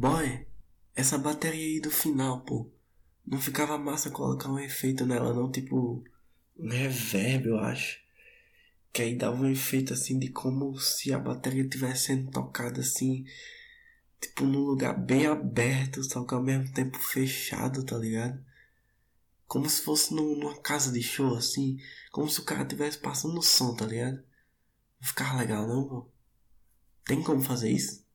Boy, essa bateria aí do final, pô. Não ficava massa colocar um efeito nela, não, tipo. Um reverb, eu acho. Que aí dava um efeito assim de como se a bateria estivesse sendo tocada assim. Tipo num lugar bem aberto, só que ao mesmo tempo fechado, tá ligado? Como se fosse num numa casa de show, assim. Como se o cara estivesse passando o som, tá ligado? Não ficava legal não, pô. Tem como fazer isso?